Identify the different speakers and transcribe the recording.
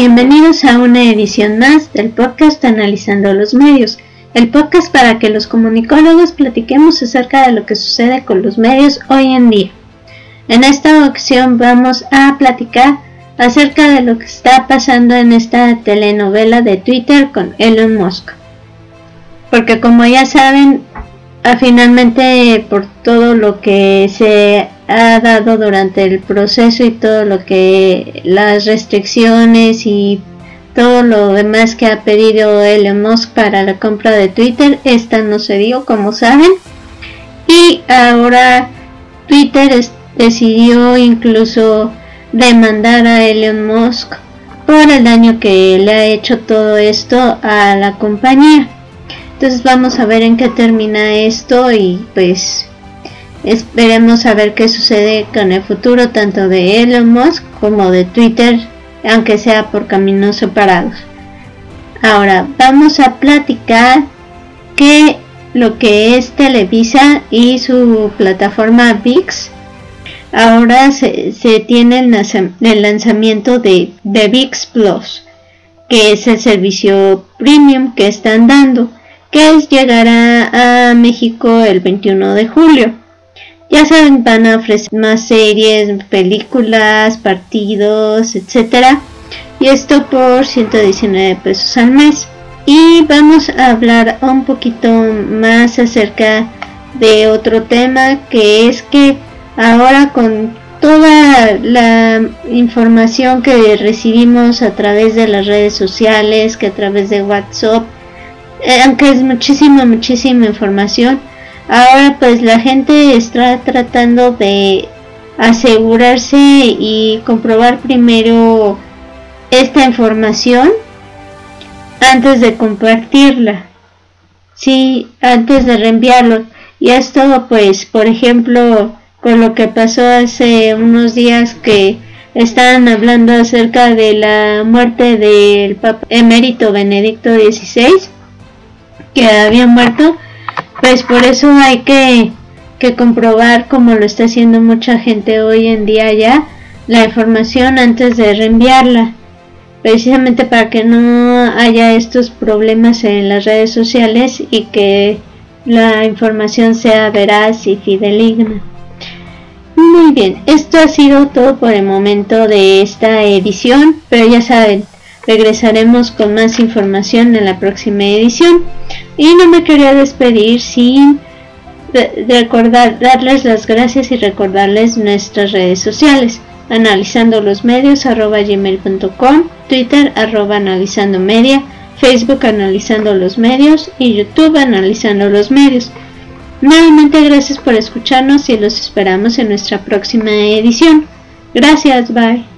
Speaker 1: Bienvenidos a una edición más del podcast Analizando los Medios, el podcast para que los comunicólogos platiquemos acerca de lo que sucede con los medios hoy en día. En esta ocasión vamos a platicar acerca de lo que está pasando en esta telenovela de Twitter con Elon Musk. Porque como ya saben, finalmente por todo lo que se ha dado durante el proceso y todo lo que las restricciones y todo lo demás que ha pedido Elon Musk para la compra de Twitter, esta no se dio como saben y ahora Twitter decidió incluso demandar a Elon Musk por el daño que le ha hecho todo esto a la compañía. Entonces vamos a ver en qué termina esto y pues esperemos a ver qué sucede con el futuro tanto de Elon Musk como de Twitter, aunque sea por caminos separados. Ahora vamos a platicar que lo que es Televisa y su plataforma VIX. Ahora se, tiene el, lanzamiento de, de VIX Plus, que es el servicio premium que están dando que llegará a México el 21 de julio. Ya saben, van a ofrecer más series, películas, partidos, etcétera. Y esto por 119 pesos al mes. Y vamos a hablar un poquito más acerca de otro tema que es que ahora con toda la información que recibimos a través de las redes sociales, que a través de WhatsApp, eh, aunque es muchísima, muchísima información, ahora pues la gente está tratando de asegurarse y comprobar primero esta información antes de compartirla. Sí, antes de reenviarlo. Y esto pues, por ejemplo, con lo que pasó hace unos días que estaban hablando acerca de la muerte del Papa emérito Benedicto XVI que había muerto, pues por eso hay que, que comprobar, como lo está haciendo mucha gente hoy en día ya, la información antes de reenviarla, precisamente para que no haya estos problemas en las redes sociales y que la información sea veraz y fideligna. Muy bien, esto ha sido todo por el momento de esta edición, pero ya saben, regresaremos con más información en la próxima edición. Y no me quería despedir sin recordar, darles las gracias y recordarles nuestras redes sociales. Analizando los medios arroba Twitter arroba analizando media, Facebook analizando los medios y YouTube analizando los medios. Nuevamente gracias por escucharnos y los esperamos en nuestra próxima edición. Gracias, bye.